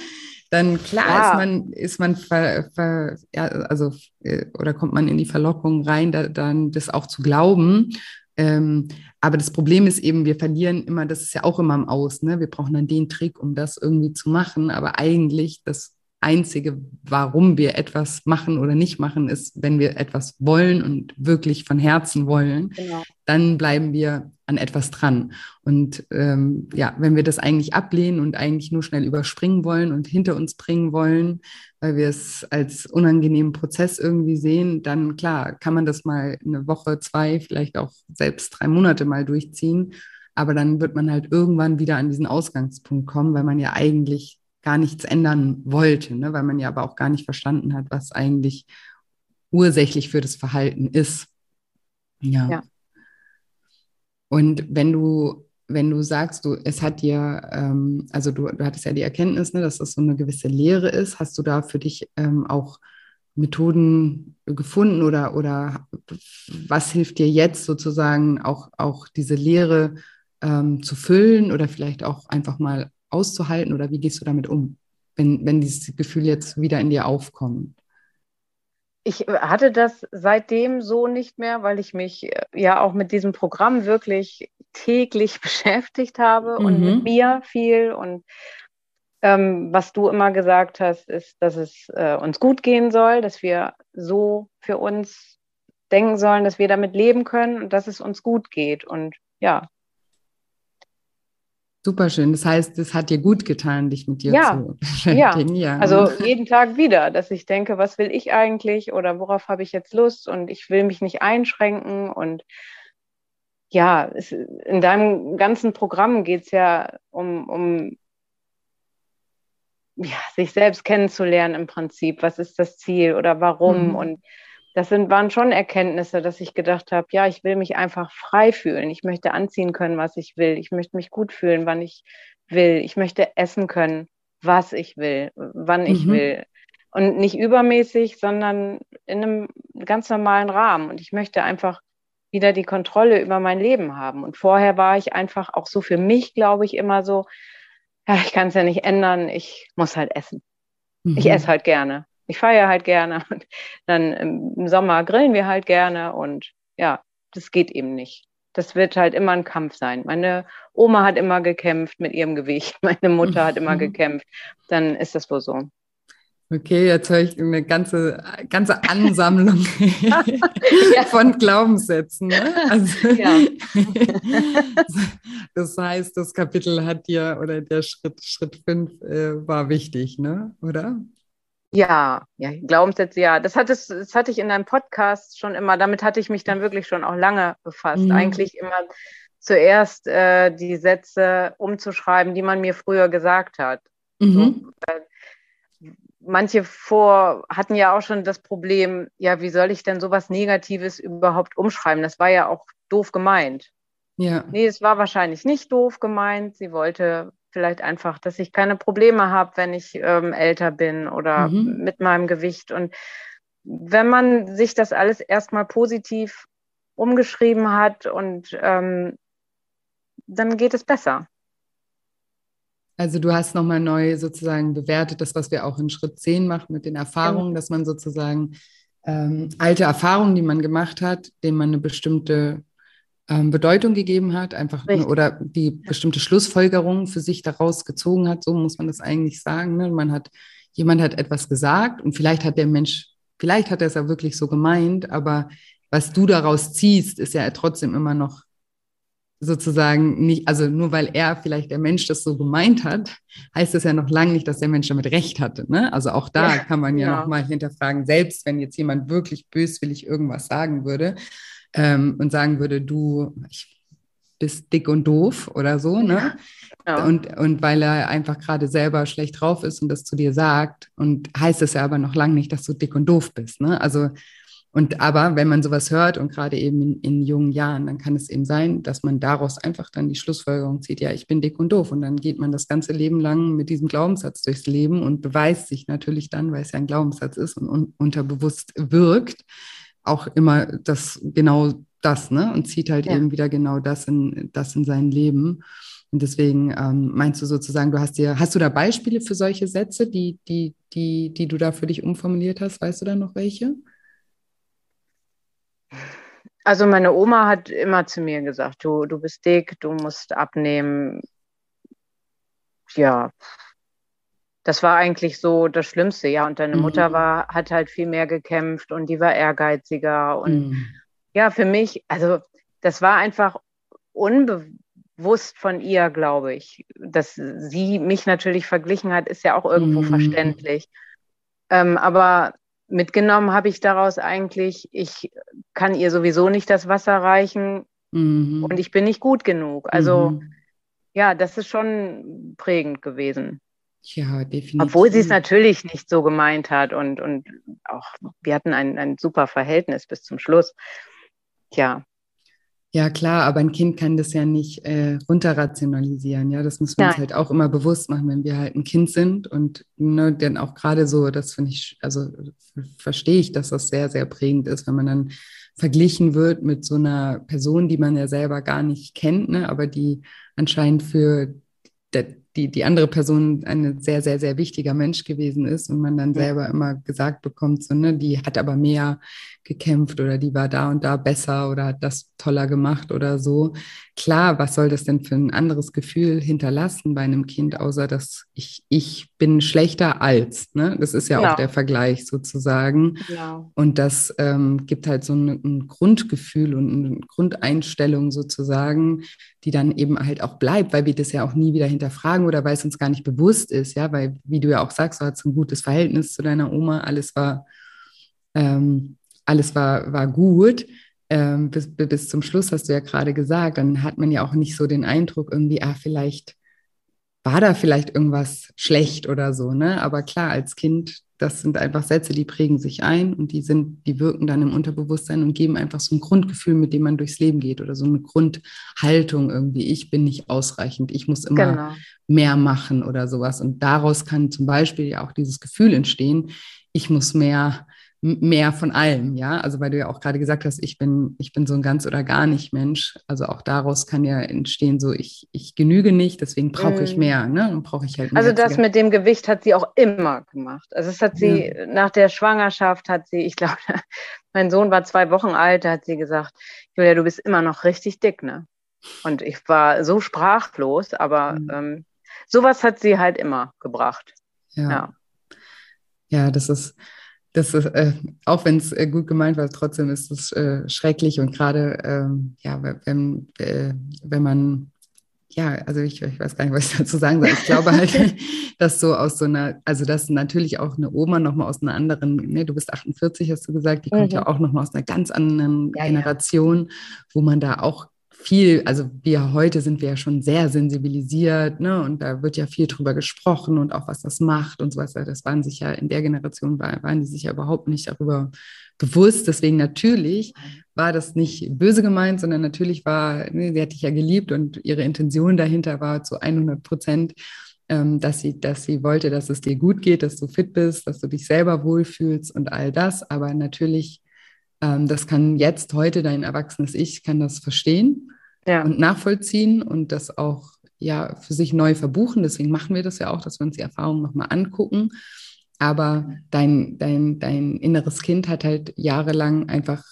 Dann klar ja. ist man, ist man ver, ver, ja, also äh, oder kommt man in die Verlockung rein, da, dann das auch zu glauben. Ähm, aber das Problem ist eben, wir verlieren immer, das ist ja auch immer im Aus, ne? Wir brauchen dann den Trick, um das irgendwie zu machen. Aber eigentlich das Einzige, warum wir etwas machen oder nicht machen, ist, wenn wir etwas wollen und wirklich von Herzen wollen, genau. dann bleiben wir an etwas dran. Und ähm, ja, wenn wir das eigentlich ablehnen und eigentlich nur schnell überspringen wollen und hinter uns bringen wollen, weil wir es als unangenehmen Prozess irgendwie sehen, dann klar, kann man das mal eine Woche, zwei, vielleicht auch selbst drei Monate mal durchziehen. Aber dann wird man halt irgendwann wieder an diesen Ausgangspunkt kommen, weil man ja eigentlich gar nichts ändern wollte, ne? weil man ja aber auch gar nicht verstanden hat, was eigentlich ursächlich für das Verhalten ist. Ja. ja. Und wenn du, wenn du sagst, du, es hat dir, ähm, also du, du hattest ja die Erkenntnis, ne, dass das so eine gewisse Lehre ist, hast du da für dich ähm, auch Methoden gefunden oder, oder was hilft dir jetzt sozusagen auch, auch diese Lehre ähm, zu füllen oder vielleicht auch einfach mal auszuhalten oder wie gehst du damit um, wenn, wenn dieses Gefühl jetzt wieder in dir aufkommt? ich hatte das seitdem so nicht mehr, weil ich mich äh, ja auch mit diesem Programm wirklich täglich beschäftigt habe mhm. und mit mir viel. Und ähm, was du immer gesagt hast, ist, dass es äh, uns gut gehen soll, dass wir so für uns denken sollen, dass wir damit leben können und dass es uns gut geht. Und ja, Super schön. Das heißt, es hat dir gut getan, dich mit dir ja, zu beschäftigen. Ja. ja, also jeden Tag wieder, dass ich denke, was will ich eigentlich oder worauf habe ich jetzt Lust und ich will mich nicht einschränken. Und ja, es, in deinem ganzen Programm geht es ja um, um ja, sich selbst kennenzulernen im Prinzip. Was ist das Ziel oder warum? Mhm. Und das sind, waren schon Erkenntnisse, dass ich gedacht habe, ja, ich will mich einfach frei fühlen. Ich möchte anziehen können, was ich will. Ich möchte mich gut fühlen, wann ich will. Ich möchte essen können, was ich will, wann mhm. ich will. Und nicht übermäßig, sondern in einem ganz normalen Rahmen. Und ich möchte einfach wieder die Kontrolle über mein Leben haben. Und vorher war ich einfach auch so für mich, glaube ich, immer so, ja, ich kann es ja nicht ändern, ich muss halt essen. Mhm. Ich esse halt gerne ich feiere halt gerne und dann im Sommer grillen wir halt gerne und ja, das geht eben nicht. Das wird halt immer ein Kampf sein. Meine Oma hat immer gekämpft mit ihrem Gewicht, meine Mutter hat immer mhm. gekämpft. Dann ist das wohl so. Okay, jetzt höre ich eine ganze, ganze Ansammlung ja. von Glaubenssätzen. Ne? Also, ja. das heißt, das Kapitel hat dir oder der Schritt, Schritt 5 äh, war wichtig, ne? oder? Ja, ja, Glaubenssätze, ja. Das, hat es, das hatte ich in deinem Podcast schon immer, damit hatte ich mich dann wirklich schon auch lange befasst. Mhm. Eigentlich immer zuerst äh, die Sätze umzuschreiben, die man mir früher gesagt hat. Mhm. So, manche vor hatten ja auch schon das Problem, ja, wie soll ich denn sowas Negatives überhaupt umschreiben? Das war ja auch doof gemeint. Ja. Nee, es war wahrscheinlich nicht doof gemeint. Sie wollte vielleicht einfach, dass ich keine Probleme habe, wenn ich ähm, älter bin oder mhm. mit meinem Gewicht. Und wenn man sich das alles erstmal positiv umgeschrieben hat und ähm, dann geht es besser. Also du hast nochmal neu sozusagen bewertet, das, was wir auch in Schritt 10 machen mit den Erfahrungen, ja. dass man sozusagen ähm, alte Erfahrungen, die man gemacht hat, denen man eine bestimmte ähm, Bedeutung gegeben hat, einfach ne, oder die bestimmte Schlussfolgerung für sich daraus gezogen hat, so muss man das eigentlich sagen. Ne? Man hat, jemand hat etwas gesagt und vielleicht hat der Mensch, vielleicht hat er es ja wirklich so gemeint, aber was du daraus ziehst, ist ja trotzdem immer noch sozusagen nicht, also nur weil er vielleicht der Mensch das so gemeint hat, heißt das ja noch lange nicht, dass der Mensch damit recht hatte. Ne? Also auch da ja, kann man ja, ja. nochmal hinterfragen, selbst wenn jetzt jemand wirklich böswillig irgendwas sagen würde, ähm, und sagen würde, du ich, bist dick und doof oder so, ne? Ja. Und, und weil er einfach gerade selber schlecht drauf ist und das zu dir sagt, und heißt es ja aber noch lange nicht, dass du dick und doof bist. Ne? Also, und aber wenn man sowas hört und gerade eben in, in, jungen Jahren, dann kann es eben sein, dass man daraus einfach dann die Schlussfolgerung zieht, ja, ich bin dick und doof. Und dann geht man das ganze Leben lang mit diesem Glaubenssatz durchs Leben und beweist sich natürlich dann, weil es ja ein Glaubenssatz ist und un unterbewusst wirkt, auch immer das genau das, ne? Und zieht halt ja. eben wieder genau das in, das in sein Leben. Und deswegen ähm, meinst du sozusagen, du hast dir, hast du da Beispiele für solche Sätze, die, die, die, die du da für dich umformuliert hast? Weißt du da noch welche? Also meine Oma hat immer zu mir gesagt, du, du bist dick, du musst abnehmen. Ja, das war eigentlich so das Schlimmste, ja. Und deine mhm. Mutter war, hat halt viel mehr gekämpft und die war ehrgeiziger. Und mhm. ja, für mich, also das war einfach unbewusst von ihr, glaube ich. Dass sie mich natürlich verglichen hat, ist ja auch irgendwo mhm. verständlich. Ähm, aber mitgenommen habe ich daraus eigentlich, ich kann ihr sowieso nicht das Wasser reichen mhm. und ich bin nicht gut genug. Also mhm. ja, das ist schon prägend gewesen. Ja, definitiv. Obwohl sie es natürlich nicht so gemeint hat und, und auch wir hatten ein, ein super Verhältnis bis zum Schluss. Tja. Ja, klar, aber ein Kind kann das ja nicht äh, runterrationalisieren. Ja, das müssen wir Nein. uns halt auch immer bewusst machen, wenn wir halt ein Kind sind. Und ne, dann auch gerade so, das finde ich, also verstehe ich, dass das sehr, sehr prägend ist, wenn man dann verglichen wird mit so einer Person, die man ja selber gar nicht kennt, ne, aber die anscheinend für die, die andere Person ein sehr, sehr, sehr wichtiger Mensch gewesen ist und man dann selber immer gesagt bekommt, so, ne, die hat aber mehr gekämpft oder die war da und da besser oder hat das toller gemacht oder so. Klar, was soll das denn für ein anderes Gefühl hinterlassen bei einem Kind, außer dass ich, ich bin schlechter als, ne? Das ist ja genau. auch der Vergleich sozusagen. Genau. Und das ähm, gibt halt so ein, ein Grundgefühl und eine Grundeinstellung sozusagen, die dann eben halt auch bleibt, weil wir das ja auch nie wieder hinterfragen oder weil es uns gar nicht bewusst ist, ja, weil, wie du ja auch sagst, du hattest ein gutes Verhältnis zu deiner Oma, alles war, ähm, alles war, war gut. Ähm, bis, bis zum Schluss hast du ja gerade gesagt, dann hat man ja auch nicht so den Eindruck irgendwie, ah, vielleicht war da vielleicht irgendwas schlecht oder so, ne? Aber klar, als Kind das sind einfach Sätze, die prägen sich ein und die sind, die wirken dann im Unterbewusstsein und geben einfach so ein Grundgefühl, mit dem man durchs Leben geht oder so eine Grundhaltung irgendwie. Ich bin nicht ausreichend, ich muss immer genau. mehr machen oder sowas. Und daraus kann zum Beispiel ja auch dieses Gefühl entstehen, ich muss mehr mehr von allem, ja. Also weil du ja auch gerade gesagt hast, ich bin, ich bin so ein ganz oder gar nicht Mensch. Also auch daraus kann ja entstehen, so ich, ich genüge nicht, deswegen brauche ich mm. mehr, ne? Dann brauche ich halt mehr. Also das mit dem Gewicht hat sie auch immer gemacht. Also es hat sie ja. nach der Schwangerschaft hat sie, ich glaube, mein Sohn war zwei Wochen alt, da hat sie gesagt, Julia, du bist immer noch richtig dick, ne? Und ich war so sprachlos, aber mhm. ähm, sowas hat sie halt immer gebracht. ja. ja. Ja, das ist, das ist, äh, auch wenn es äh, gut gemeint war, trotzdem ist es äh, schrecklich und gerade, ähm, ja, wenn, äh, wenn man, ja, also ich, ich, weiß gar nicht, was ich dazu sagen soll. Ich glaube halt, dass so aus so einer, also dass natürlich auch eine Oma nochmal aus einer anderen, ne, du bist 48, hast du gesagt, die kommt mhm. ja auch nochmal aus einer ganz anderen ja, Generation, ja. wo man da auch viel, also wir heute sind wir ja schon sehr sensibilisiert, ne? Und da wird ja viel drüber gesprochen und auch was das macht und so weiter. Das waren sich ja in der Generation waren die sich ja überhaupt nicht darüber bewusst. Deswegen natürlich war das nicht böse gemeint, sondern natürlich war, ne, sie hat dich ja geliebt und ihre Intention dahinter war zu 100 Prozent, ähm, dass sie, dass sie wollte, dass es dir gut geht, dass du fit bist, dass du dich selber wohlfühlst und all das. Aber natürlich ähm, das kann jetzt heute dein erwachsenes Ich kann das verstehen ja. und nachvollziehen und das auch ja für sich neu verbuchen. Deswegen machen wir das ja auch, dass wir uns die Erfahrung nochmal angucken. Aber dein, dein, dein inneres Kind hat halt jahrelang einfach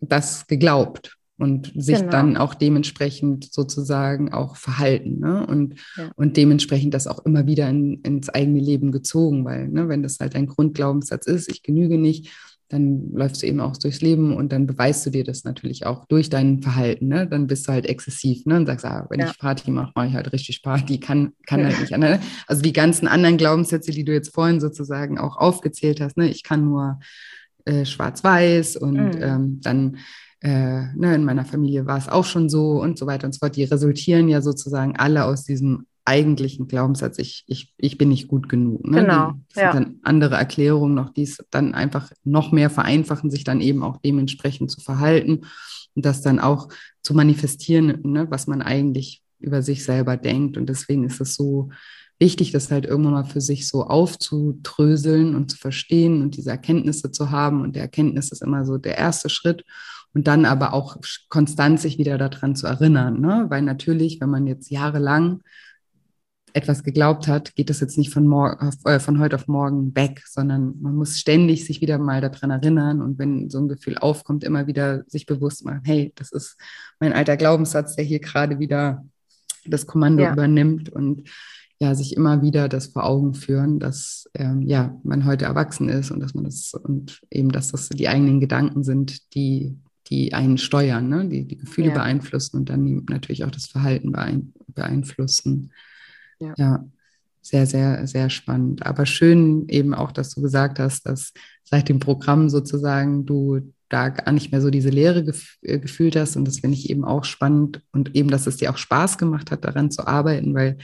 das geglaubt und sich genau. dann auch dementsprechend sozusagen auch verhalten ne? und, ja. und dementsprechend das auch immer wieder in, ins eigene Leben gezogen, weil ne, wenn das halt ein Grundglaubenssatz ist, ich genüge nicht, dann läufst du eben auch durchs Leben und dann beweist du dir das natürlich auch durch dein Verhalten. Ne? Dann bist du halt exzessiv ne? und sagst, ah, wenn ja. ich Party mache, mache ich halt richtig Party, kann, kann halt nicht anders. Also die ganzen anderen Glaubenssätze, die du jetzt vorhin sozusagen auch aufgezählt hast, ne? ich kann nur äh, schwarz-weiß und mhm. ähm, dann äh, ne, in meiner Familie war es auch schon so und so weiter und so fort. Die resultieren ja sozusagen alle aus diesem eigentlichen Glaubenssatz, ich, ich, ich bin nicht gut genug. Ne? Genau. Das ja. sind dann andere Erklärungen noch, die es dann einfach noch mehr vereinfachen, sich dann eben auch dementsprechend zu verhalten und das dann auch zu manifestieren, ne, was man eigentlich über sich selber denkt. Und deswegen ist es so wichtig, das halt irgendwann mal für sich so aufzudröseln und zu verstehen und diese Erkenntnisse zu haben. Und der Erkenntnis ist immer so der erste Schritt und dann aber auch konstant sich wieder daran zu erinnern, ne? weil natürlich, wenn man jetzt jahrelang etwas geglaubt hat, geht das jetzt nicht von, morgen, äh, von heute auf morgen weg, sondern man muss ständig sich wieder mal daran erinnern und wenn so ein Gefühl aufkommt, immer wieder sich bewusst machen, hey, das ist mein alter Glaubenssatz, der hier gerade wieder das Kommando ja. übernimmt und ja, sich immer wieder das vor Augen führen, dass ähm, ja, man heute erwachsen ist und dass man das und eben, dass das die eigenen Gedanken sind, die, die einen steuern, ne? die die Gefühle ja. beeinflussen und dann natürlich auch das Verhalten beeinflussen. Ja. ja. sehr, sehr, sehr spannend. Aber schön eben auch, dass du gesagt hast, dass seit dem Programm sozusagen du da gar nicht mehr so diese Leere gef äh, gefühlt hast. Und das finde ich eben auch spannend und eben, dass es dir auch Spaß gemacht hat, daran zu arbeiten, weil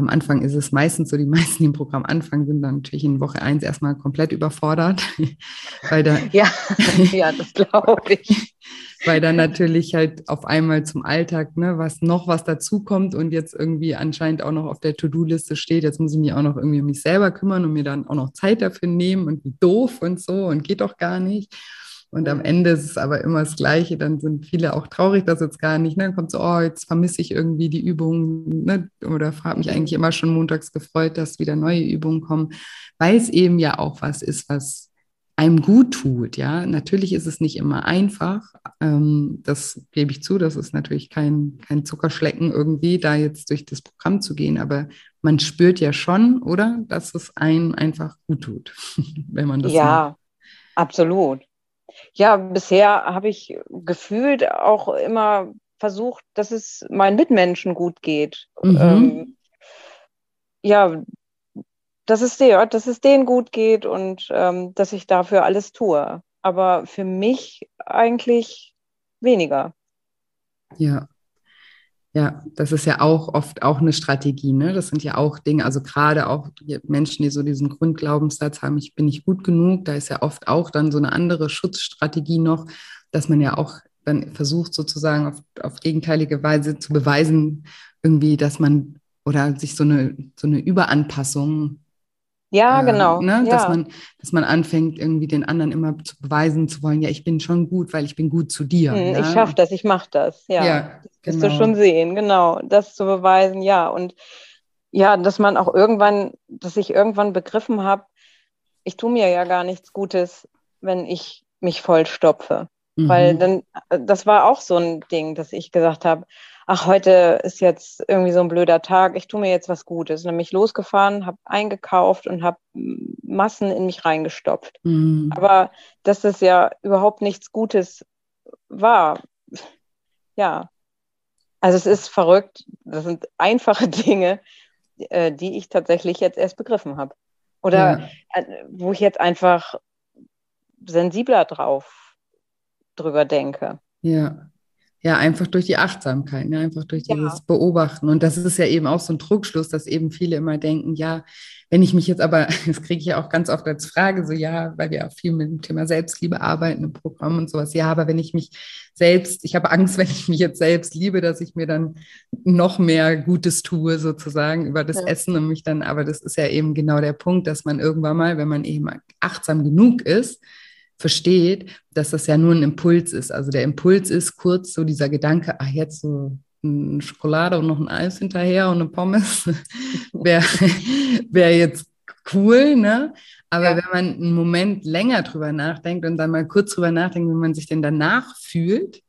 am Anfang ist es meistens so, die meisten, die im Programm anfangen, sind dann natürlich in Woche eins erstmal komplett überfordert. weil da, ja, ja, das glaube ich. weil dann natürlich halt auf einmal zum Alltag, ne, was noch was dazukommt und jetzt irgendwie anscheinend auch noch auf der To-Do-Liste steht, jetzt muss ich mich auch noch irgendwie um mich selber kümmern und mir dann auch noch Zeit dafür nehmen und wie doof und so und geht doch gar nicht. Und am Ende ist es aber immer das Gleiche. Dann sind viele auch traurig, dass jetzt gar nicht. Ne? Dann kommt so, oh, jetzt vermisse ich irgendwie die Übungen. Ne? Oder habe mich eigentlich immer schon montags gefreut, dass wieder neue Übungen kommen, weil es eben ja auch was ist, was einem gut tut. Ja, natürlich ist es nicht immer einfach. Ähm, das gebe ich zu. Das ist natürlich kein, kein Zuckerschlecken irgendwie, da jetzt durch das Programm zu gehen. Aber man spürt ja schon, oder, dass es einem einfach gut tut, wenn man das ja, macht. absolut. Ja, bisher habe ich gefühlt auch immer versucht, dass es meinen Mitmenschen gut geht. Mhm. Ähm, ja, dass es, der, dass es denen gut geht und ähm, dass ich dafür alles tue. Aber für mich eigentlich weniger. Ja, ja, das ist ja auch oft auch eine Strategie. Ne? Das sind ja auch Dinge, also gerade auch Menschen, die so diesen Grundglaubenssatz haben, ich bin nicht gut genug, da ist ja oft auch dann so eine andere Schutzstrategie noch, dass man ja auch dann versucht sozusagen auf, auf gegenteilige Weise zu beweisen, irgendwie, dass man oder sich so eine, so eine Überanpassung ja, äh, genau. Ne? Ja. Dass, man, dass man anfängt, irgendwie den anderen immer zu beweisen zu wollen, ja, ich bin schon gut, weil ich bin gut zu dir. Hm, ja? Ich schaffe das, ich mache das. Ja, ja das genau. wirst du schon sehen, genau. Das zu beweisen, ja. Und ja, dass man auch irgendwann, dass ich irgendwann begriffen habe, ich tue mir ja gar nichts Gutes, wenn ich mich voll stopfe. Mhm. Weil dann, äh, das war auch so ein Ding, dass ich gesagt habe, ach, heute ist jetzt irgendwie so ein blöder Tag, ich tue mir jetzt was Gutes. Und dann bin ich losgefahren, habe eingekauft und habe Massen in mich reingestopft. Mhm. Aber dass das ja überhaupt nichts Gutes war, ja. Also es ist verrückt, das sind einfache Dinge, äh, die ich tatsächlich jetzt erst begriffen habe. Oder ja. Äh, wo ich jetzt einfach sensibler drauf drüber denke. Ja. Ja, einfach durch die Achtsamkeit, ne? einfach durch dieses ja. Beobachten. Und das ist ja eben auch so ein Druckschluss, dass eben viele immer denken, ja, wenn ich mich jetzt aber, das kriege ich ja auch ganz oft als Frage, so ja, weil wir auch viel mit dem Thema Selbstliebe arbeiten im Programm und sowas, ja, aber wenn ich mich selbst, ich habe Angst, wenn ich mich jetzt selbst liebe, dass ich mir dann noch mehr Gutes tue, sozusagen, über das ja. Essen und mich dann, aber das ist ja eben genau der Punkt, dass man irgendwann mal, wenn man eben achtsam genug ist, versteht, dass das ja nur ein Impuls ist. Also der Impuls ist kurz so dieser Gedanke, ach jetzt so eine Schokolade und noch ein Eis hinterher und eine Pommes wäre wär jetzt cool, ne? Aber ja. wenn man einen Moment länger drüber nachdenkt und dann mal kurz drüber nachdenkt, wie man sich denn danach fühlt,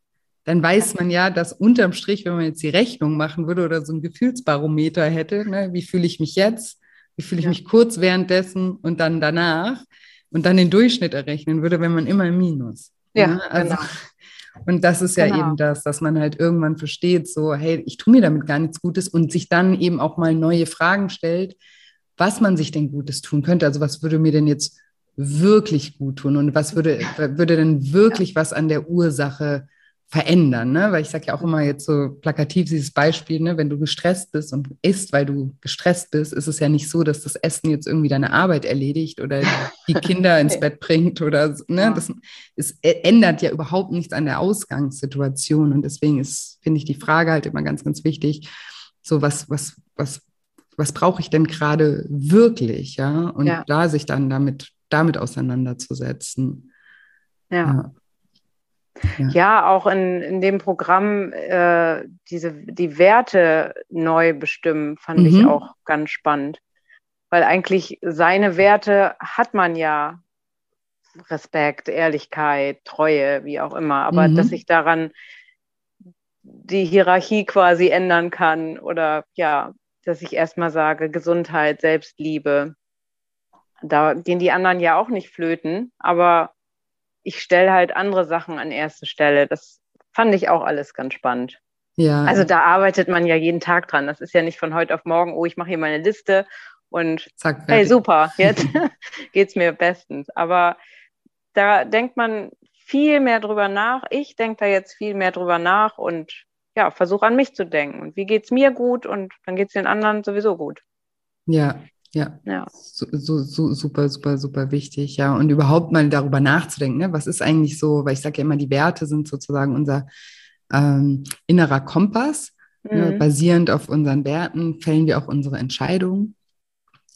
dann weiß man ja, dass unterm Strich, wenn man jetzt die Rechnung machen würde oder so ein Gefühlsbarometer hätte, ne, wie fühle ich mich jetzt, wie fühle ich ja. mich kurz währenddessen und dann danach, und dann den Durchschnitt errechnen würde, wenn man immer im Minus. Ja, ja also, genau. Und das ist ja genau. eben das, dass man halt irgendwann versteht, so, hey, ich tue mir damit gar nichts Gutes und sich dann eben auch mal neue Fragen stellt, was man sich denn Gutes tun könnte. Also was würde mir denn jetzt wirklich gut tun und was würde, würde denn wirklich ja. was an der Ursache verändern, ne? Weil ich sage ja auch immer jetzt so plakativ dieses Beispiel, ne? Wenn du gestresst bist und isst, weil du gestresst bist, ist es ja nicht so, dass das Essen jetzt irgendwie deine Arbeit erledigt oder die Kinder ins Bett bringt oder ne? Ja. Das es ändert ja überhaupt nichts an der Ausgangssituation und deswegen ist, finde ich, die Frage halt immer ganz, ganz wichtig. So was, was, was, was brauche ich denn gerade wirklich, ja? Und ja. da sich dann damit, damit auseinanderzusetzen. ja. ja. Ja, ja auch in, in dem Programm äh, diese, die Werte neu bestimmen, fand mhm. ich auch ganz spannend. Weil eigentlich seine Werte hat man ja. Respekt, Ehrlichkeit, Treue, wie auch immer. Aber mhm. dass ich daran die Hierarchie quasi ändern kann oder ja, dass ich erstmal sage, Gesundheit, Selbstliebe. Da gehen die anderen ja auch nicht flöten, aber ich stelle halt andere Sachen an erste Stelle. Das fand ich auch alles ganz spannend. Ja. Also da arbeitet man ja jeden Tag dran. Das ist ja nicht von heute auf morgen, oh, ich mache hier meine Liste und Zack, hey, super, jetzt geht es mir bestens. Aber da denkt man viel mehr drüber nach. Ich denke da jetzt viel mehr drüber nach und ja, versuche an mich zu denken. Und wie geht es mir gut und dann geht es den anderen sowieso gut. Ja, ja. ja. So, so, super, super, super wichtig, ja. Und überhaupt mal darüber nachzudenken, ne? was ist eigentlich so, weil ich sage ja immer, die Werte sind sozusagen unser ähm, innerer Kompass. Ne? Mhm. Ne? Basierend auf unseren Werten fällen wir auch unsere Entscheidungen.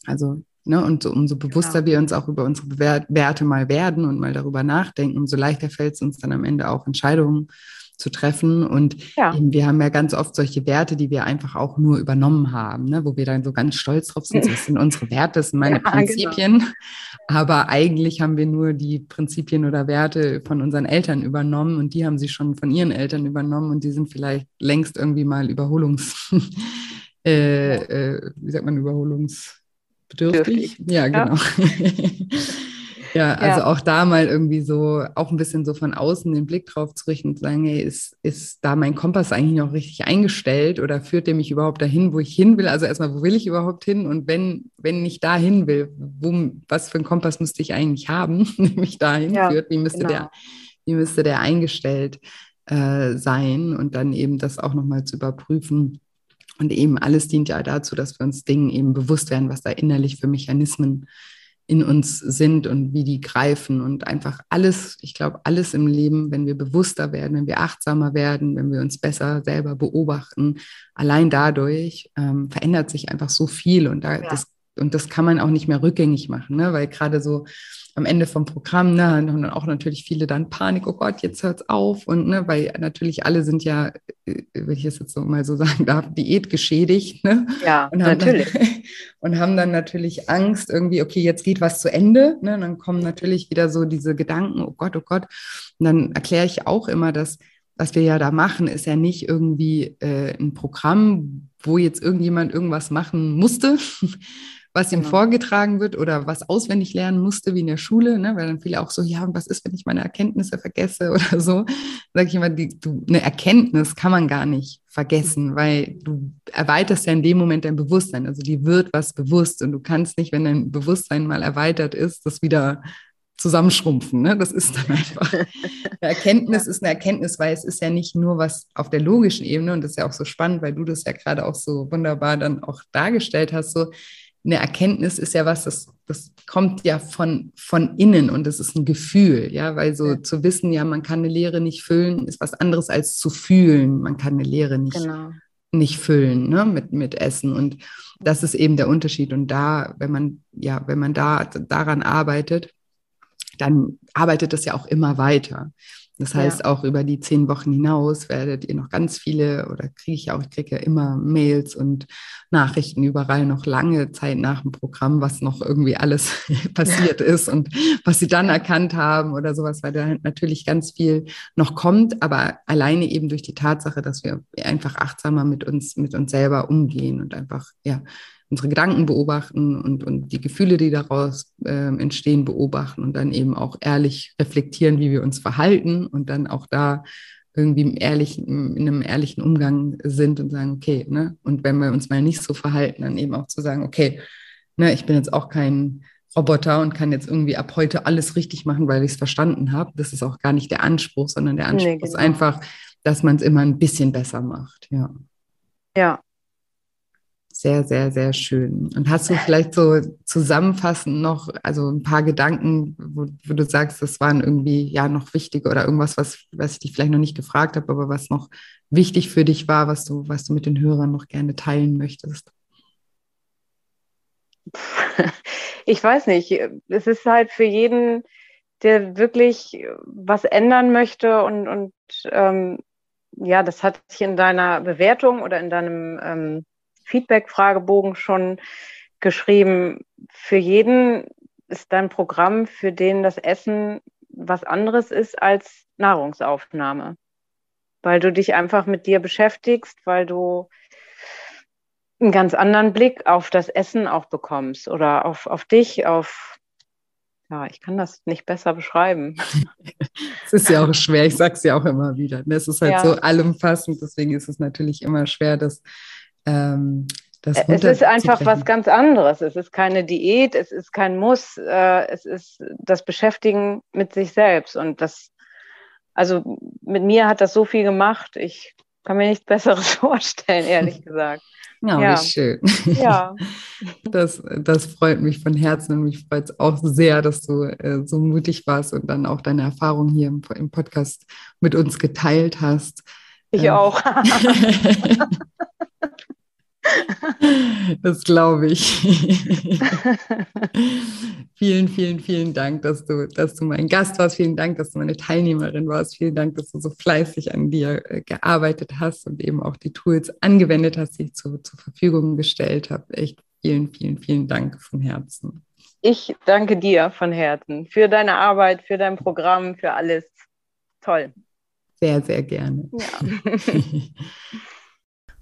Also, ne, und so, umso bewusster genau. wir uns auch über unsere Werte mal werden und mal darüber nachdenken, umso leichter fällt es uns dann am Ende auch Entscheidungen zu treffen. Und ja. eben, wir haben ja ganz oft solche Werte, die wir einfach auch nur übernommen haben, ne? wo wir dann so ganz stolz drauf sind. Das sind unsere Werte, das sind meine ja, genau. Prinzipien. Genau. Aber eigentlich haben wir nur die Prinzipien oder Werte von unseren Eltern übernommen und die haben sie schon von ihren Eltern übernommen und die sind vielleicht längst irgendwie mal Überholungs, äh, äh, wie sagt man, Überholungsbedürftig? Ja, genau. Ja. Ja, also ja. auch da mal irgendwie so, auch ein bisschen so von außen den Blick drauf zu richten und zu sagen, hey, ist, ist da mein Kompass eigentlich noch richtig eingestellt oder führt der mich überhaupt dahin, wo ich hin will? Also erstmal, wo will ich überhaupt hin? Und wenn, wenn ich da hin will, wo, was für einen Kompass müsste ich eigentlich haben, der mich dahin ja, führt? Wie müsste, genau. der, wie müsste der eingestellt äh, sein? Und dann eben das auch nochmal zu überprüfen. Und eben alles dient ja dazu, dass wir uns Dingen eben bewusst werden, was da innerlich für Mechanismen in uns sind und wie die greifen und einfach alles, ich glaube, alles im Leben, wenn wir bewusster werden, wenn wir achtsamer werden, wenn wir uns besser selber beobachten, allein dadurch ähm, verändert sich einfach so viel und da, ja. das und das kann man auch nicht mehr rückgängig machen, ne? weil gerade so am Ende vom Programm ne, haben dann auch natürlich viele dann Panik, oh Gott, jetzt hört's auf und ne, weil natürlich alle sind ja, äh, wenn ich es jetzt so mal so sagen darf, Diät geschädigt, ne? Ja, und natürlich. Dann, und haben dann natürlich Angst irgendwie, okay, jetzt geht was zu Ende, ne? Und dann kommen natürlich wieder so diese Gedanken, oh Gott, oh Gott. Und dann erkläre ich auch immer, dass was wir ja da machen, ist ja nicht irgendwie äh, ein Programm, wo jetzt irgendjemand irgendwas machen musste, was ihm genau. vorgetragen wird oder was auswendig lernen musste, wie in der Schule, ne? weil dann viele auch so, ja, und was ist, wenn ich meine Erkenntnisse vergesse oder so? Sag ich immer, die, du, eine Erkenntnis kann man gar nicht vergessen, weil du erweiterst ja in dem Moment dein Bewusstsein. Also die wird was bewusst und du kannst nicht, wenn dein Bewusstsein mal erweitert ist, das wieder zusammenschrumpfen. Ne? Das ist dann einfach. Eine Erkenntnis ist eine Erkenntnis, weil es ist ja nicht nur was auf der logischen Ebene und das ist ja auch so spannend, weil du das ja gerade auch so wunderbar dann auch dargestellt hast, so eine Erkenntnis ist ja was, das, das kommt ja von, von innen und das ist ein Gefühl, ja, weil so zu wissen, ja, man kann eine Lehre nicht füllen, ist was anderes als zu fühlen, man kann eine Lehre nicht, genau. nicht füllen, ne, mit, mit Essen und das ist eben der Unterschied und da, wenn man, ja, wenn man da daran arbeitet, dann arbeitet das ja auch immer weiter. Das heißt, ja. auch über die zehn Wochen hinaus werdet ihr noch ganz viele oder kriege ich auch, ich kriege ja immer Mails und Nachrichten überall noch lange Zeit nach dem Programm, was noch irgendwie alles passiert ja. ist und was sie dann erkannt haben oder sowas, weil da natürlich ganz viel noch kommt, aber alleine eben durch die Tatsache, dass wir einfach achtsamer mit uns, mit uns selber umgehen und einfach, ja, unsere Gedanken beobachten und, und die Gefühle, die daraus äh, entstehen, beobachten und dann eben auch ehrlich reflektieren, wie wir uns verhalten und dann auch da irgendwie im ehrlichen, in einem ehrlichen Umgang sind und sagen, okay, ne, und wenn wir uns mal nicht so verhalten, dann eben auch zu sagen, okay, ne, ich bin jetzt auch kein Roboter und kann jetzt irgendwie ab heute alles richtig machen, weil ich es verstanden habe. Das ist auch gar nicht der Anspruch, sondern der Anspruch nee, genau. ist einfach, dass man es immer ein bisschen besser macht. Ja. Ja, sehr, sehr, sehr schön. Und hast du vielleicht so zusammenfassend noch, also ein paar Gedanken, wo, wo, du sagst, das waren irgendwie ja noch wichtige oder irgendwas, was, was ich dich vielleicht noch nicht gefragt habe, aber was noch wichtig für dich war, was du, was du mit den Hörern noch gerne teilen möchtest? Ich weiß nicht. Es ist halt für jeden, der wirklich was ändern möchte und, und ähm, ja, das hat sich in deiner Bewertung oder in deinem ähm, Feedback-Fragebogen schon geschrieben, für jeden ist dein Programm, für den das Essen was anderes ist als Nahrungsaufnahme. Weil du dich einfach mit dir beschäftigst, weil du einen ganz anderen Blick auf das Essen auch bekommst oder auf, auf dich, auf, ja, ich kann das nicht besser beschreiben. es ist ja auch schwer, ich sage es ja auch immer wieder. Ne? Es ist halt ja. so allumfassend, deswegen ist es natürlich immer schwer, das. Ähm, das es ist einfach was ganz anderes. Es ist keine Diät, es ist kein Muss, äh, es ist das Beschäftigen mit sich selbst. Und das, also mit mir hat das so viel gemacht. Ich kann mir nichts Besseres vorstellen, ehrlich gesagt. Ja, ja. wie schön. Ja. Das, das freut mich von Herzen und mich freut es auch sehr, dass du äh, so mutig warst und dann auch deine Erfahrungen hier im, im Podcast mit uns geteilt hast. Ich ähm. auch. Das glaube ich. vielen, vielen, vielen Dank, dass du, dass du mein Gast warst. Vielen Dank, dass du meine Teilnehmerin warst. Vielen Dank, dass du so fleißig an dir äh, gearbeitet hast und eben auch die Tools angewendet hast, die ich zu, zur Verfügung gestellt habe. Echt vielen, vielen, vielen Dank von Herzen. Ich danke dir von Herzen für deine Arbeit, für dein Programm, für alles. Toll. Sehr, sehr gerne. Ja.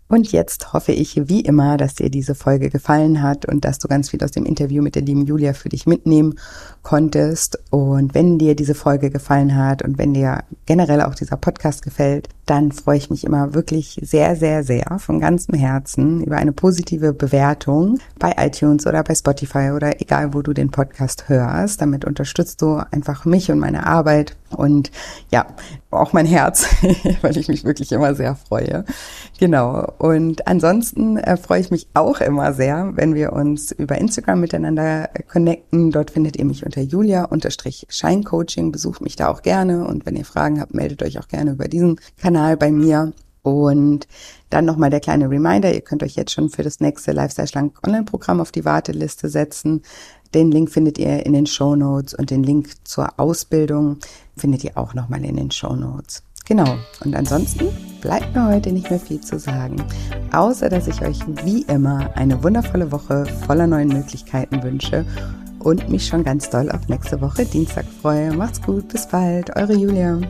Und jetzt hoffe ich wie immer, dass dir diese Folge gefallen hat und dass du ganz viel aus dem Interview mit der lieben Julia für dich mitnehmen konntest. Und wenn dir diese Folge gefallen hat und wenn dir generell auch dieser Podcast gefällt, dann freue ich mich immer wirklich sehr, sehr, sehr von ganzem Herzen über eine positive Bewertung bei iTunes oder bei Spotify oder egal, wo du den Podcast hörst. Damit unterstützt du einfach mich und meine Arbeit und ja, auch mein Herz, weil ich mich wirklich immer sehr freue. Genau. Und ansonsten äh, freue ich mich auch immer sehr, wenn wir uns über Instagram miteinander connecten. Dort findet ihr mich unter Julia-Scheincoaching. Besucht mich da auch gerne. Und wenn ihr Fragen habt, meldet euch auch gerne über diesen Kanal bei mir. Und dann nochmal der kleine Reminder, ihr könnt euch jetzt schon für das nächste Lifestyle Schlank Online-Programm auf die Warteliste setzen. Den Link findet ihr in den Show Notes und den Link zur Ausbildung findet ihr auch nochmal in den Show Notes. Genau. Und ansonsten bleibt mir heute nicht mehr viel zu sagen, außer dass ich euch wie immer eine wundervolle Woche voller neuen Möglichkeiten wünsche und mich schon ganz doll auf nächste Woche Dienstag freue. Macht's gut, bis bald, eure Julia.